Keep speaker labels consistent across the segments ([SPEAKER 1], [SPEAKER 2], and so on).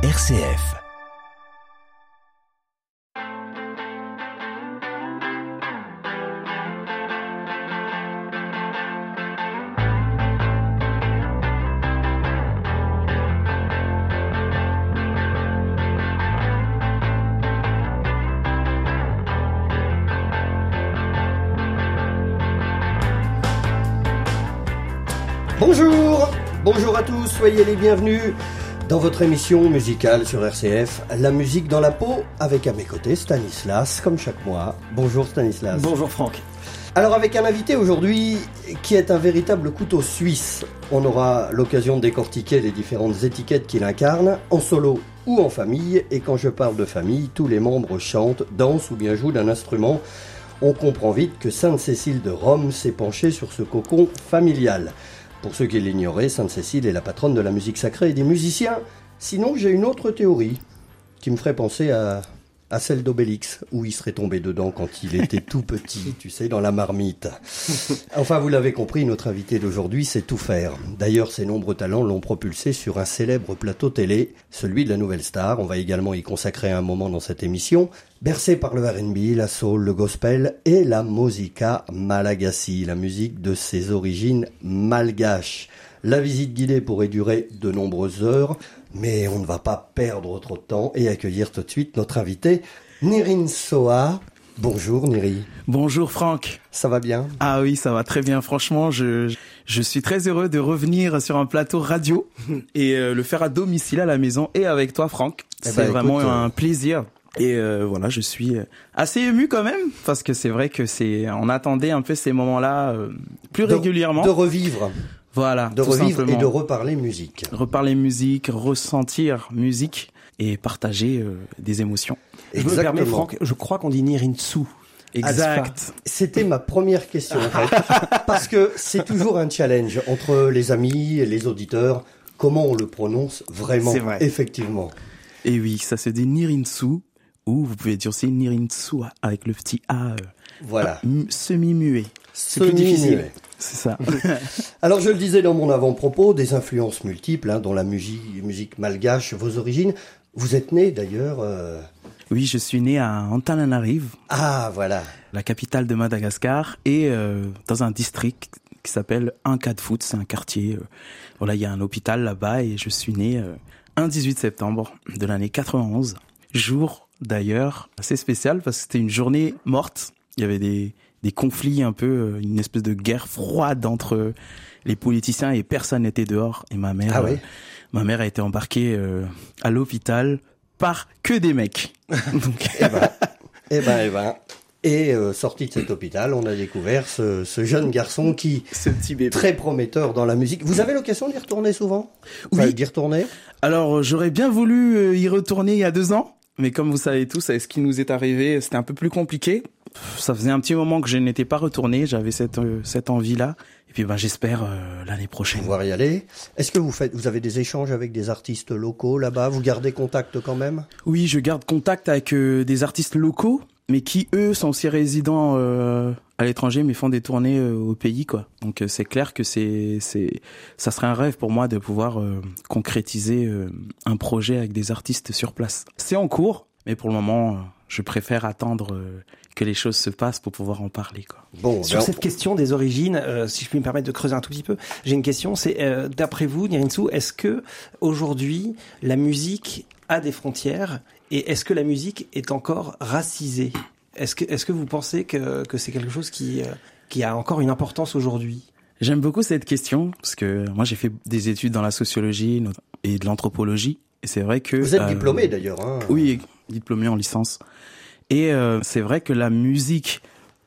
[SPEAKER 1] RCF.
[SPEAKER 2] Bonjour, bonjour à tous, soyez les bienvenus dans votre émission musicale sur RCF, La musique dans la peau, avec à mes côtés Stanislas, comme chaque mois. Bonjour Stanislas.
[SPEAKER 3] Bonjour Franck.
[SPEAKER 2] Alors avec un invité aujourd'hui qui est un véritable couteau suisse, on aura l'occasion de décortiquer les différentes étiquettes qu'il incarne, en solo ou en famille, et quand je parle de famille, tous les membres chantent, dansent ou bien jouent d'un instrument. On comprend vite que Sainte-Cécile de Rome s'est penchée sur ce cocon familial. Pour ceux qui l'ignoraient, Sainte-Cécile est la patronne de la musique sacrée et des musiciens. Sinon, j'ai une autre théorie qui me ferait penser à, à celle d'Obélix, où il serait tombé dedans quand il était tout petit, tu sais, dans la marmite. Enfin, vous l'avez compris, notre invité d'aujourd'hui sait tout faire. D'ailleurs, ses nombreux talents l'ont propulsé sur un célèbre plateau télé, celui de la Nouvelle Star. On va également y consacrer un moment dans cette émission. Bercé par le R&B, la soul, le gospel et la musica malagasy, la musique de ses origines malgaches. La visite guidée pourrait durer de nombreuses heures, mais on ne va pas perdre trop de temps et accueillir tout de suite notre invité, Nirin Soa. Bonjour Niri.
[SPEAKER 3] Bonjour Franck.
[SPEAKER 2] Ça va bien?
[SPEAKER 3] Ah oui, ça va très bien. Franchement, je, je suis très heureux de revenir sur un plateau radio et euh, le faire à domicile à la maison et avec toi Franck.
[SPEAKER 2] Eh
[SPEAKER 3] C'est
[SPEAKER 2] ben,
[SPEAKER 3] vraiment
[SPEAKER 2] écoute,
[SPEAKER 3] un plaisir. Et euh, voilà, je suis assez ému quand même parce que c'est vrai que c'est on attendait un peu ces moments-là euh, plus
[SPEAKER 2] De-
[SPEAKER 3] régulièrement.
[SPEAKER 2] De revivre,
[SPEAKER 3] voilà,
[SPEAKER 2] de
[SPEAKER 3] tout
[SPEAKER 2] revivre et de reparler musique.
[SPEAKER 3] reparler musique, ressentir musique et partager euh, des émotions.
[SPEAKER 4] Je me permets,
[SPEAKER 2] Exactement.
[SPEAKER 4] Franck, je crois qu'on dit Nirinsu.
[SPEAKER 3] Exact.
[SPEAKER 2] C'était ma première question en fait, parce que c'est toujours un challenge entre les amis et les auditeurs. Comment on le prononce vraiment
[SPEAKER 4] vrai.
[SPEAKER 2] Effectivement.
[SPEAKER 3] Et oui, ça se dit Nirinsu, ou vous pouvez dire aussi Nirinsu avec le petit A euh,
[SPEAKER 2] Voilà.
[SPEAKER 3] mu- semi-muet.
[SPEAKER 2] C'est
[SPEAKER 4] plus difficile.
[SPEAKER 3] C'est ça.
[SPEAKER 2] Alors je le disais dans mon avant-propos, des influences multiples, hein, dont la musique, musique malgache, vos origines. Vous êtes né d'ailleurs. euh,
[SPEAKER 3] oui, je suis né à Antananarive,
[SPEAKER 2] Ah voilà.
[SPEAKER 3] la capitale de Madagascar, et euh, dans un district qui s'appelle Ankadfoot, c'est un quartier. euh, voilà, il y a un hôpital là-bas, et je suis né euh, un 18 septembre de l'année 91. Jour d'ailleurs assez spécial parce que c'était une journée morte. Il y avait des, des conflits un peu, euh, une espèce de guerre froide entre les politiciens et personne n'était dehors. Et ma mère,
[SPEAKER 2] Ah oui.
[SPEAKER 3] euh, ma mère a été embarquée euh, à l'hôpital par que des mecs. Donc,
[SPEAKER 2] Eh ben, eh ben, eh ben. Et euh, sorti de cet hôpital, on a découvert ce, ce jeune garçon qui
[SPEAKER 3] ce petit bébé.
[SPEAKER 2] très prometteur dans la musique. Vous avez l'occasion d'y retourner souvent? Enfin,
[SPEAKER 3] Oui.
[SPEAKER 2] D'y retourner?
[SPEAKER 3] Alors, j'aurais bien voulu euh, y retourner il y a deux ans, mais comme vous savez tous, ce qui nous est arrivé, c'était un peu plus compliqué. Ça faisait un petit moment que je n'étais pas retourné, j'avais cette euh, cette envie-là. Et puis, ben, j'espère euh, l'année prochaine.
[SPEAKER 2] pouvoir y aller. Est-ce que vous faites, vous avez des échanges avec des artistes locaux là-bas? Vous gardez contact quand même?
[SPEAKER 3] Oui, je garde contact avec euh, des artistes locaux, mais qui eux sont aussi résidents euh, à l'étranger, mais font des tournées euh, au pays, quoi. Donc euh, c'est clair que c'est c'est ça serait un rêve pour moi de pouvoir euh, concrétiser euh, un projet avec des artistes sur place. C'est en cours, mais pour le moment, euh, je préfère attendre euh, que les choses se passent pour pouvoir en parler, quoi.
[SPEAKER 2] Bon,
[SPEAKER 4] Sur
[SPEAKER 2] ben,
[SPEAKER 4] cette question des origines, euh, si je puis me permettre de creuser un tout petit peu, j'ai une question. C'est euh, d'après vous, Nirinsu, est-ce que aujourd'hui la musique a des frontières et est-ce que la musique est encore racisée? Est-ce que est-ce que vous pensez que que c'est quelque chose qui euh, qui a encore une importance aujourd'hui?
[SPEAKER 3] J'aime beaucoup cette question parce que moi j'ai fait des études dans la sociologie et de l'anthropologie et c'est vrai que
[SPEAKER 2] vous êtes
[SPEAKER 3] euh,
[SPEAKER 2] diplômé d'ailleurs. Hein
[SPEAKER 3] Oui, diplômé en licence. Et euh, c'est vrai que la musique,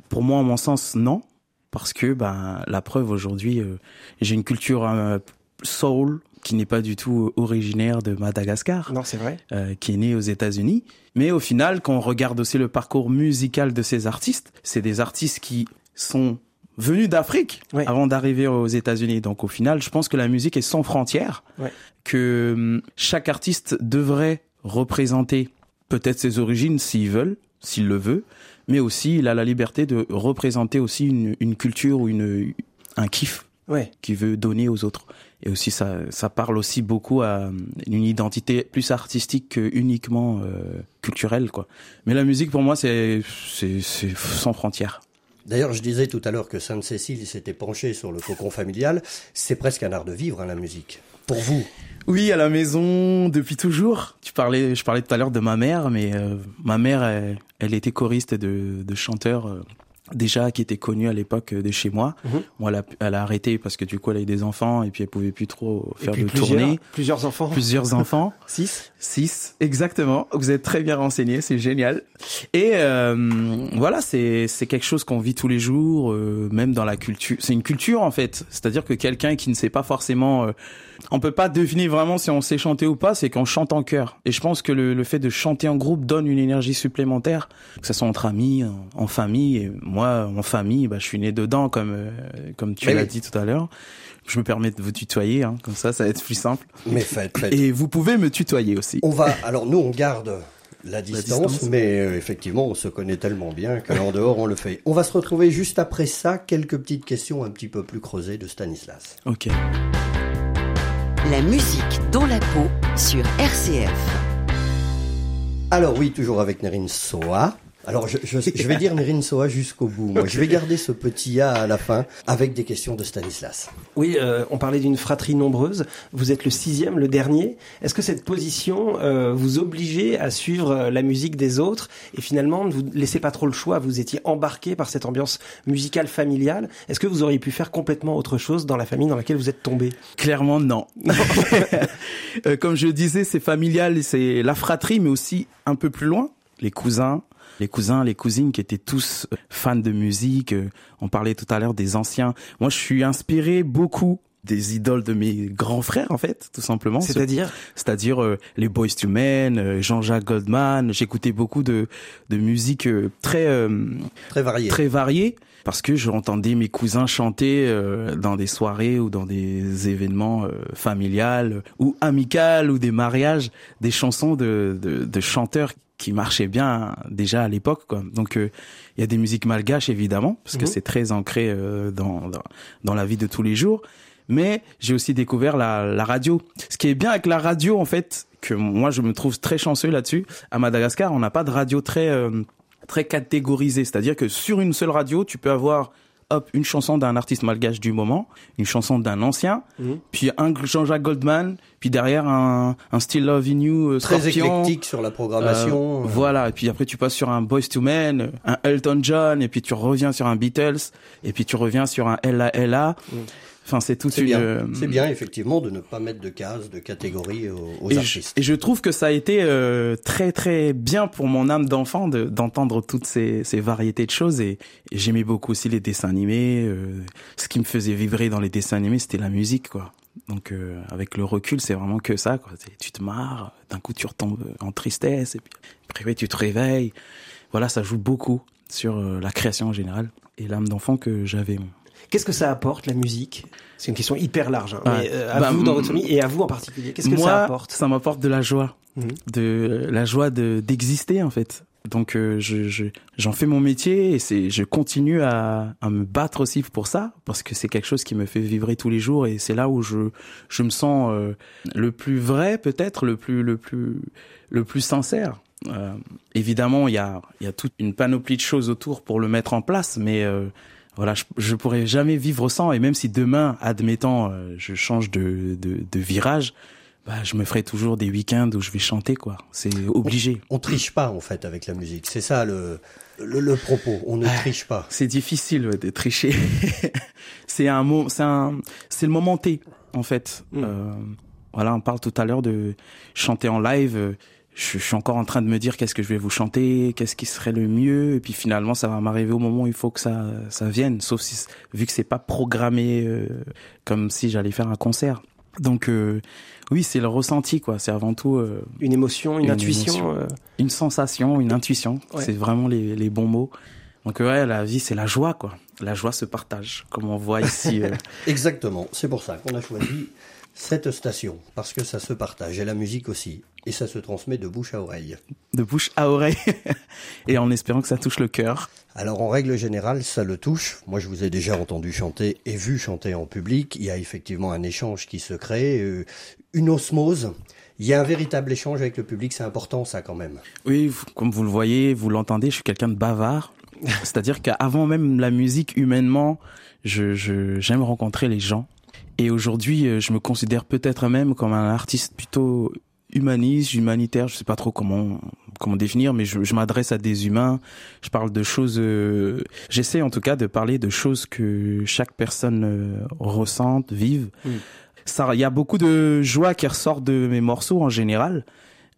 [SPEAKER 3] pour moi, à mon sens, non, parce que ben la preuve aujourd'hui, euh, j'ai une culture euh, soul qui n'est pas du tout originaire de Madagascar,
[SPEAKER 4] Non, c'est vrai.
[SPEAKER 3] euh, qui est née aux États-Unis. Mais au final, quand on regarde aussi le parcours musical de ces artistes, c'est des artistes qui sont venus d'Afrique
[SPEAKER 4] Ouais.
[SPEAKER 3] avant d'arriver aux États-Unis. Donc au final, je pense que la musique est sans frontières,
[SPEAKER 4] Ouais.
[SPEAKER 3] que hum, chaque artiste devrait représenter peut-être ses origines s'il veut, s'il le veut, mais aussi il a la liberté de représenter aussi une, une culture ou une un kiff
[SPEAKER 4] Ouais.
[SPEAKER 3] qu'il veut donner aux autres. Et aussi ça ça parle aussi beaucoup à une identité plus artistique que uniquement euh, culturelle quoi. Mais la musique pour moi c'est c'est sans frontières.
[SPEAKER 2] D'ailleurs, je disais tout à l'heure que Sainte-Cécile s'était penchée sur le cocon familial. C'est presque un art de vivre, hein, la musique. Pour vous
[SPEAKER 3] Oui, à la maison, depuis toujours. Tu parlais, je parlais tout à l'heure de ma mère, mais euh, ma mère, elle, elle, était choriste de, de chanteur. Euh, déjà qui était connue à l'époque de chez moi. Mm -hmm. Moi, elle a, elle a, arrêté parce que du coup, elle a eu des enfants et puis elle pouvait plus trop faire de
[SPEAKER 4] plusieurs,
[SPEAKER 3] tournée.
[SPEAKER 4] Plusieurs enfants.
[SPEAKER 3] Plusieurs enfants.
[SPEAKER 4] Six.
[SPEAKER 3] Six, exactement. Vous êtes très bien renseigné, c'est génial. Et euh, voilà, c'est c'est quelque chose qu'on vit tous les jours, euh, même dans la culture. C'est une culture en fait. C'est-à-dire que quelqu'un qui ne sait pas forcément, euh, on peut pas deviner vraiment si on sait chanter ou pas, c'est qu'on chante en chœur. Et je pense que le, le, fait de chanter en groupe donne une énergie supplémentaire, que ce soit entre amis, en, en famille. Et moi, en famille, bah, je suis né dedans, comme euh, comme tu l'as dit tout à l'heure. Je me permets de vous tutoyer, hein, comme ça, ça va être plus simple.
[SPEAKER 2] Mais faites, faites.
[SPEAKER 3] Et vous pouvez me tutoyer aussi.
[SPEAKER 2] On va, alors nous, on garde la distance, la distance. mais euh, effectivement, on se connaît tellement bien qu'en dehors, on le fait. On va se retrouver juste après ça, quelques petites questions un petit peu plus creusées de Stanislas.
[SPEAKER 3] Ok.
[SPEAKER 1] La musique dans la peau sur RCF.
[SPEAKER 2] Alors oui, toujours avec Nerine Soa. Alors, je, je, je, vais dire Nerine Soa jusqu'au bout. Moi, je vais garder ce petit A à la fin avec des questions de Stanislas.
[SPEAKER 4] Oui, euh, on parlait d'une fratrie nombreuse. Vous êtes le sixième, le dernier. Est-ce que cette position euh, vous obligeait à suivre la musique des autres et finalement ne vous laissez pas trop le choix Vous étiez embarqué par cette ambiance musicale familiale. Est-ce que vous auriez pu faire complètement autre chose dans la famille dans laquelle vous êtes tombé?
[SPEAKER 3] Clairement, non. euh, comme je disais, c'est familial, c'est la fratrie, mais aussi un peu plus loin, les cousins, les cousins, les cousines qui étaient tous fans de musique. On parlait tout à l'heure des anciens. Moi, je suis inspiré beaucoup des idoles de mes grands frères en fait tout simplement
[SPEAKER 4] c'est-à-dire
[SPEAKER 3] c'est-à-dire euh, les Boys to Men euh, Jean-Jacques Goldman j'écoutais beaucoup de de musique euh, très
[SPEAKER 2] très variée
[SPEAKER 3] très variée parce que j'entendais mes cousins chanter dans des soirées ou dans des événements familiales ou amicales ou des mariages des chansons de de, de chanteurs qui marchait bien déjà à l'époque quoi. Donc il euh, y a des musiques malgaches évidemment parce que mmh. c'est très ancré euh, dans, dans, dans la vie de tous les jours, mais j'ai aussi découvert la, la radio. Ce qui est bien avec la radio en fait que moi je me trouve très chanceux là-dessus. À Madagascar, on n'a pas de radio très euh, très catégorisée, c'est-à-dire que sur une seule radio, tu peux avoir hop, une chanson d'un artiste malgache du moment, une chanson d'un ancien, mmh. puis un Jean-Jacques Goldman, puis derrière un, un Still Loving You, euh,
[SPEAKER 2] Très éclectique sur la programmation.
[SPEAKER 3] Euh, euh... Voilà, et puis après tu passes sur un Boys to Men, un Elton John, et puis tu reviens sur un Beatles, et puis tu reviens sur un Ella Ella. Mmh. Enfin, c'est tout
[SPEAKER 2] C'est bien. C'est bien, effectivement, de ne pas mettre de cases, de catégories aux, aux
[SPEAKER 3] et
[SPEAKER 2] artistes.
[SPEAKER 3] Je, et je trouve que ça a été euh, très, très bien pour mon âme d'enfant d'entendre toutes ces, ces, variétés de choses. Et, et j'aimais beaucoup aussi les dessins animés. Euh, ce qui me faisait vibrer dans les dessins animés, c'était la musique, quoi. Donc, euh, avec le recul, c'est vraiment que ça, quoi. Tu te marres, d'un coup, tu retombes en tristesse, et puis après, tu te réveilles. Voilà, ça joue beaucoup sur la création en général et l'âme d'enfant que j'avais.
[SPEAKER 4] Qu'est-ce que ça apporte la musique? C'est une question hyper large. Hein, mais euh, à bah, vous dans votre famille et à vous en particulier. Qu'est-ce que
[SPEAKER 3] moi,
[SPEAKER 4] ça apporte?
[SPEAKER 3] Ça m'apporte de la joie, mmh. de la joie de d'exister en fait. Donc euh, je j'en je, fais mon métier et c'est je continue à, à me battre aussi pour ça parce que c'est quelque chose qui me fait vibrer tous les jours et c'est là où je je me sens euh, le plus vrai peut-être le plus le plus le plus sincère. Euh, évidemment, il y a il y a toute une panoplie de choses autour pour le mettre en place, mais voilà, je, je pourrais jamais vivre sans. Et même si demain, admettons, euh, je change de, de, de virage, bah, je me ferai toujours des week-ends où je vais chanter, quoi. C'est obligé.
[SPEAKER 2] On, on, triche pas, en fait, avec la musique. C'est ça le, le, le, propos. On ne triche pas.
[SPEAKER 3] C'est difficile ouais, de tricher. c'est un mot, c'est un, c'est le moment T, en fait. Mm. Euh, voilà, on parle tout à l'heure de chanter en live je, suis encore en train de me dire qu'est-ce que je vais vous chanter, qu'est-ce qui serait le mieux, et puis finalement ça va m'arriver au moment où il faut que ça ça vienne, sauf si vu que c'est pas programmé euh, comme si j'allais faire un concert. Donc euh, oui, c'est le ressenti quoi. C'est avant tout euh,
[SPEAKER 4] une émotion, une, une intuition, émotion,
[SPEAKER 3] euh... une sensation, une intuition. Ouais. C'est vraiment les, les bons mots. Donc ouais, la vie c'est la joie quoi. La joie se partage, comme on voit ici.
[SPEAKER 2] Exactement. C'est pour ça qu'on a choisi cette station parce que ça se partage et la musique aussi et ça se transmet de bouche à oreille.
[SPEAKER 3] De bouche à oreille et en espérant que ça touche le cœur.
[SPEAKER 2] Alors en règle générale, ça le touche. Moi, je vous ai déjà entendu chanter et vu chanter en public. Il y a effectivement un échange qui se crée, euh, une osmose. Il y a un véritable échange avec le public, c'est important ça quand même.
[SPEAKER 3] Oui, comme vous le voyez, vous l'entendez, je suis quelqu'un de bavard. C'est-à-dire qu'avant même la musique, humainement, je j'aime rencontrer les gens. Et aujourd'hui, euh, je me considère peut-être même comme un artiste plutôt humaniste, humanitaire, je sais pas trop comment comment définir, mais je, je m'adresse à des humains. Je parle de choses. Euh, J'essaie en tout cas de parler de choses que chaque personne euh, ressente, vive. Ça, il y a beaucoup de joie qui ressort de mes morceaux en général,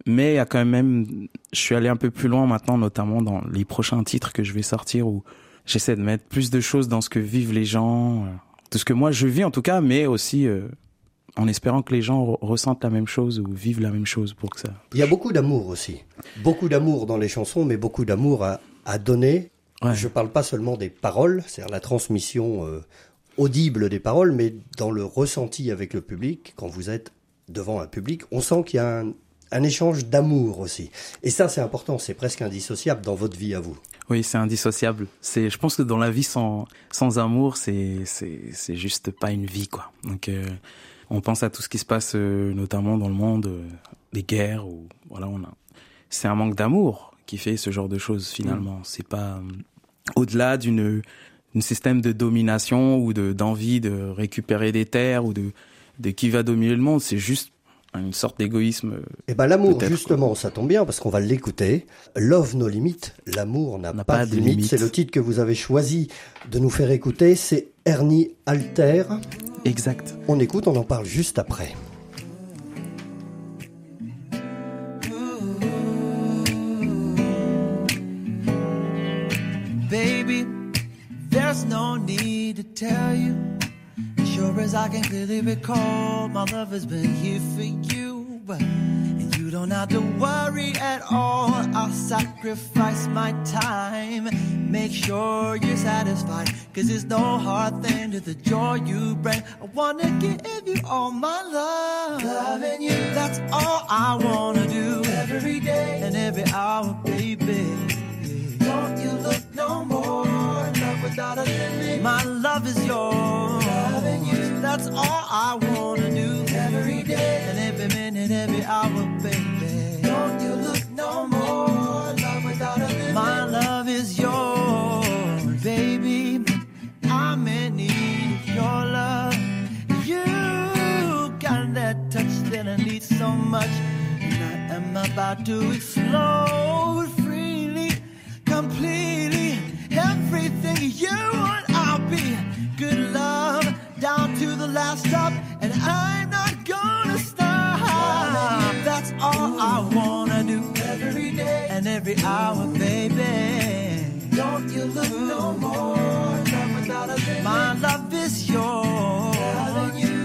[SPEAKER 3] mais il y a quand même. Je suis allé un peu plus loin maintenant, notamment dans les prochains titres que je vais sortir où j'essaie de mettre plus de choses dans ce que vivent les gens, de ce que moi je vis en tout cas, mais aussi euh, en espérant que les gens ressentent la même chose ou vivent la même chose pour que ça.
[SPEAKER 2] Il y a beaucoup d'amour aussi. Beaucoup d'amour dans les chansons, mais beaucoup d'amour à, à, donner. Ouais. Je parle pas seulement des paroles, c'est-à-dire la transmission euh, audible des paroles, mais dans le ressenti avec le public, quand vous êtes devant un public, on sent qu'il y a un, un échange d'amour aussi. Et ça, c'est important, c'est presque indissociable dans votre vie à vous.
[SPEAKER 3] Oui, c'est indissociable. C'est, je pense que dans la vie sans sans amour, c'est c'est c'est juste pas une vie quoi. Donc euh, on pense à tout ce qui se passe euh, notamment dans le monde, euh, des guerres ou voilà, on a. C'est un manque d'amour qui fait ce genre de choses finalement. Mmh. C'est pas au-delà d'une un système de domination ou de d'envie de récupérer des terres ou de de qui va dominer le monde. C'est juste une sorte d'égoïsme.
[SPEAKER 2] Et ben l'amour justement, quoi. ça tombe bien parce qu'on va l'écouter. Love no limit, l'amour n'a pas, pas, de limite. Limite. C'est le titre que vous avez choisi de nous faire écouter. C'est Ernie Alter.
[SPEAKER 3] Exact.
[SPEAKER 2] On écoute, on en parle juste après.
[SPEAKER 5] Baby, there's no need to tell you. Sure as I can clearly recall, my love has been here for you. And you don't have to worry at all. I'll sacrifice my time. Make sure you're satisfied. Cause there's no hard thing to the joy you bring. I wanna give you all my love. Loving you. That's all I wanna do. Every day and every hour, baby. Don't you look no more. Love without a limit. My love is yours. That's all I wanna do. Every day and every minute, every hour, baby. Don't you look no more. Love without a limit. My love is yours, baby. I'm in need of your love. You got that touch that I need so much. And I am about to explode freely, completely. Everything you want, last stop, and I'm not gonna stop. That's all I wanna do every day and every hour, baby. Don't you look no more. My love is yours.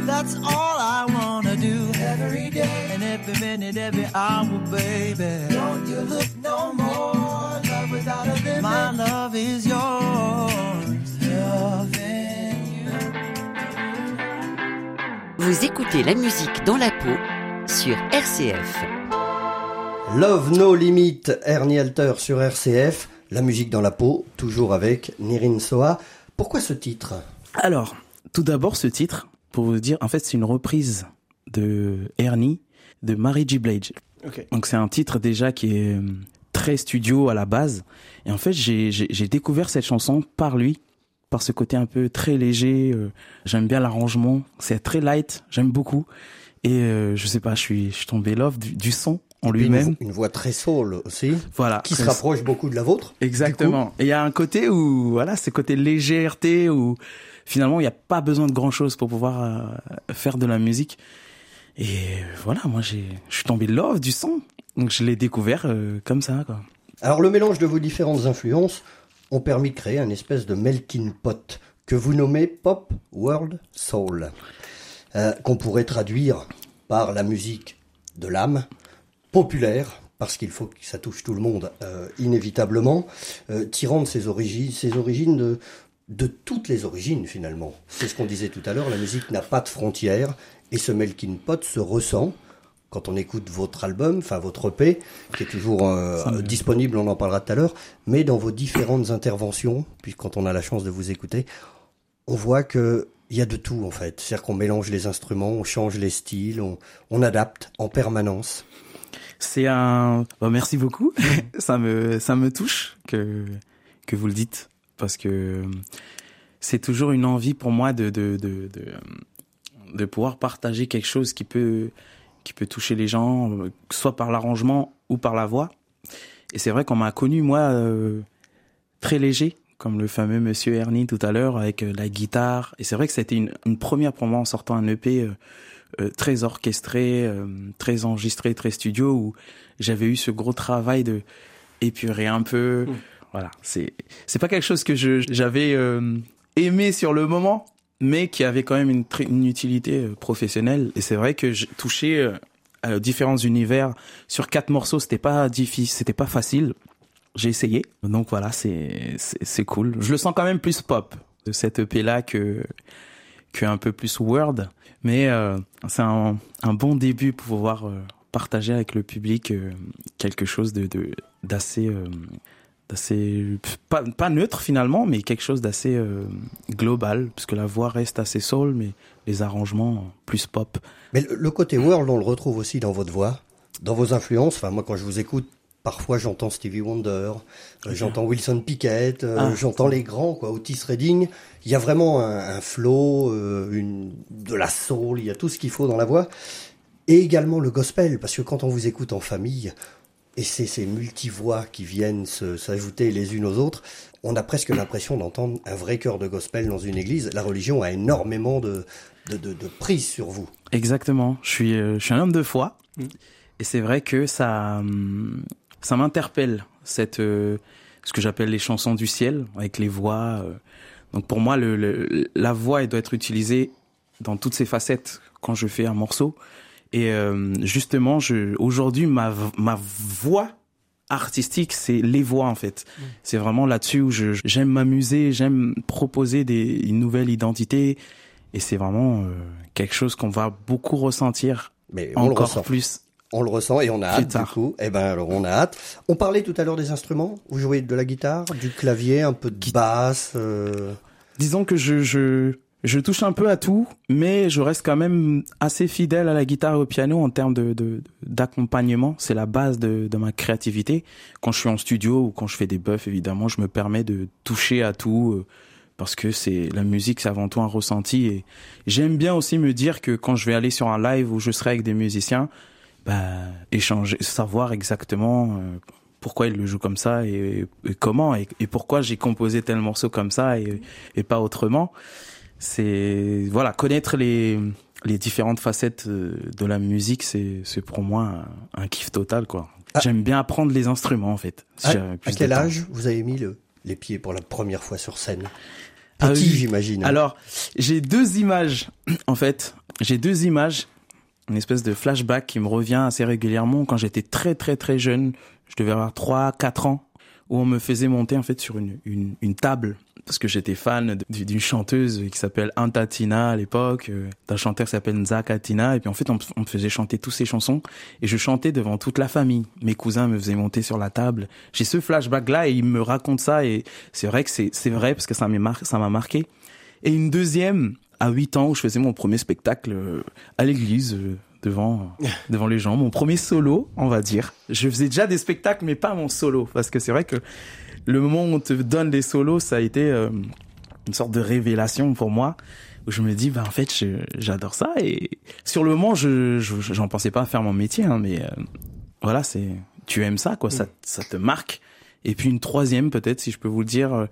[SPEAKER 5] That's all I wanna do every day and every minute, every hour, baby. Don't you look no more. Love without a limit. My love is yours.
[SPEAKER 1] Vous écoutez la musique dans la peau sur RCF.
[SPEAKER 2] Love No Limit, Ernie Alter sur RCF. La musique dans la peau, toujours avec Nirin Soa. Pourquoi ce titre?
[SPEAKER 3] Alors, tout d'abord ce titre, pour vous dire, en fait c'est une reprise de Ernie de Mary J. Blige.
[SPEAKER 4] Okay.
[SPEAKER 3] Donc c'est un titre déjà qui est très studio à la base. Et en fait j'ai découvert cette chanson par lui, par ce côté un peu très léger. Euh, j'aime bien l'arrangement, c'est très light, j'aime beaucoup. Et euh, je sais pas, je suis, je suis tombé love du, du son en lui-même.
[SPEAKER 2] Une, une, voix très soul aussi.
[SPEAKER 3] Voilà.
[SPEAKER 2] Qui se rapproche beaucoup de la vôtre.
[SPEAKER 3] Exactement. Et il y a un côté où, voilà, c'est côté légèreté où finalement il n'y a pas besoin de grand chose pour pouvoir euh, faire de la musique. Et voilà, moi j'ai, je suis tombé love du son. Donc je l'ai découvert euh, comme ça, quoi.
[SPEAKER 2] Alors le mélange de vos différentes influences ont permis de créer un espèce de melting pot que vous nommez pop world soul, euh, qu'on pourrait traduire par la musique de l'âme, populaire, parce qu'il faut que ça touche tout le monde euh, inévitablement, euh, tirant de ses origines, de toutes les origines finalement. C'est ce qu'on disait tout à l'heure, la musique n'a pas de frontières et ce melting pot se ressent quand on écoute votre album, enfin votre EP, qui est toujours euh, disponible, on en parlera tout à l'heure, mais dans vos différentes interventions, puis quand on a la chance de vous écouter, on voit que il y a de tout en fait. C'est-à-dire qu'on mélange les instruments, on change les styles, on, on adapte en permanence.
[SPEAKER 3] C'est un. Bon, merci beaucoup. ça me ça me touche que que vous le dites parce que c'est toujours une envie pour moi de de de, de, de pouvoir partager quelque chose qui peut qui peut toucher les gens, soit par l'arrangement ou par la voix. Et c'est vrai qu'on m'a connu moi euh, très léger, comme le fameux Monsieur Ernie tout à l'heure avec euh, la guitare. Et c'est vrai que c'était une, une, première pour moi en sortant un EP euh, euh, très orchestré, euh, très enregistré, très studio où j'avais eu ce gros travail de épurer un peu. Mmh. Voilà, c'est c'est pas quelque chose que je j'avais aimé sur le moment, mais qui avait quand même une, une utilité euh, professionnelle. Et c'est vrai que j'ai touché euh, à différents univers sur quatre morceaux, c'était pas difficile, c'était pas facile. J'ai essayé, donc voilà, c'est c'est cool. Je le sens quand même plus pop de cette EP là que que un peu plus word, mais euh, c'est un, un bon début pour pouvoir euh, partager avec le public euh, quelque chose de d'assez d'assez pas, pas neutre finalement mais quelque chose d'assez euh, global puisque la voix reste assez soul mais les arrangements plus pop.
[SPEAKER 2] Mais le, le, côté world on le retrouve aussi dans votre voix dans vos influences. Enfin moi quand je vous écoute parfois j'entends Stevie Wonder euh, j'entends Wilson Pickett euh, ah. j'entends les grands quoi. Otis Redding il y a vraiment un, un flow euh, une de la soul il y a tout ce qu'il faut dans la voix. Et également le gospel parce que quand on vous écoute en famille et c'est ces multivoix qui viennent s'ajouter les unes aux autres, on a presque l'impression d'entendre un vrai cœur de gospel dans une église. La religion a énormément de, de, de, de prise sur vous.
[SPEAKER 3] Exactement. Je suis, euh, je suis un homme de foi. Mm. Et c'est vrai que ça, ça m'interpelle, cette, euh, ce que j'appelle les chansons du ciel, avec les voix. Euh. Donc pour moi, le, le, la voix, elle doit être utilisée dans toutes ses facettes quand je fais un morceau. Et euh, justement, je, aujourd'hui, ma, ma voix artistique, c'est les voix en fait. Mmh. C'est vraiment là-dessus où je, j'aime m'amuser, j'aime proposer des, une nouvelle identité. Et c'est vraiment euh, quelque chose qu'on va beaucoup ressentir
[SPEAKER 2] Mais on
[SPEAKER 3] encore
[SPEAKER 2] le ressent.
[SPEAKER 3] plus.
[SPEAKER 2] On le ressent et on a hâte du coup. Eh ben alors on a hâte. On parlait tout à l'heure des instruments. Vous jouez de la guitare, du clavier, un peu de basse. Euh...
[SPEAKER 3] Disons que je, je je touche un peu à tout, mais je reste quand même assez fidèle à la guitare et au piano en termes de, d'accompagnement. C'est la base de, de ma créativité. Quand je suis en studio ou quand je fais des buffs, évidemment, je me permets de toucher à tout euh, parce que c'est la musique, c'est avant tout un ressenti. Et j'aime bien aussi me dire que quand je vais aller sur un live où je serai avec des musiciens, bah, échanger, savoir exactement euh, pourquoi il le joue comme ça et, et comment et, et pourquoi j'ai composé tel morceau comme ça et, et pas autrement c'est voilà connaître les les différentes facettes de la musique c'est c'est pour moi un, un kiff total quoi. Ah. j'aime bien apprendre les instruments en fait
[SPEAKER 2] à, à quel âge vous avez mis le, les pieds pour la première fois sur scène? Petit ah oui. j'imagine.
[SPEAKER 3] Alors j'ai deux images en fait. J'ai deux images une espèce de flashback qui me revient assez régulièrement. Quand j'étais très très très jeune je devais avoir trois quatre ans où on me faisait monter en fait sur une, une, une table parce que j'étais fan d'une chanteuse qui s'appelle Antatina à l'époque, euh, d'un chanteur qui s'appelle Nzakatina, et puis en fait on, me faisait chanter toutes ces chansons, et je chantais devant toute la famille. Mes cousins me faisaient monter sur la table. J'ai ce flashback-là, et ils me racontent ça, et c'est vrai que c'est vrai, parce que ça m'a ça marqué. Et une deuxième, à 8 ans, où je faisais mon premier spectacle euh, à l'église, euh, devant devant les gens, mon premier solo, on va dire. Je faisais déjà des spectacles, mais pas mon solo, parce que c'est vrai que le moment où on te donne des solos, ça a été euh, une sorte de révélation pour moi. Où je me dis bah en fait j'adore ça. Et sur le moment je j'en pensais pas à faire mon métier hein, mais euh, voilà c'est tu aimes ça quoi. Ça ça te marque. Et puis une troisième peut-être si je peux vous le dire euh,